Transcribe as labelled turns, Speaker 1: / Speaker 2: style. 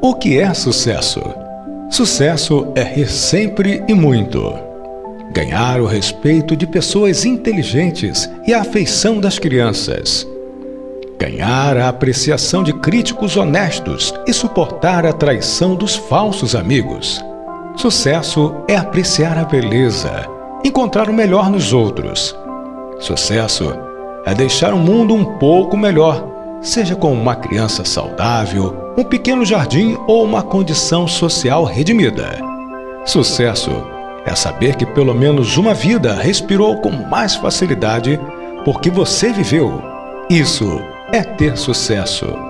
Speaker 1: O que é sucesso? Sucesso é sempre e muito. Ganhar o respeito de pessoas inteligentes e a afeição das crianças. Ganhar a apreciação de críticos honestos e suportar a traição dos falsos amigos. Sucesso é apreciar a beleza, encontrar o melhor nos outros. Sucesso é deixar o mundo um pouco melhor seja com uma criança saudável, um pequeno jardim ou uma condição social redimida. Sucesso é saber que pelo menos uma vida respirou com mais facilidade porque você viveu. Isso é ter sucesso.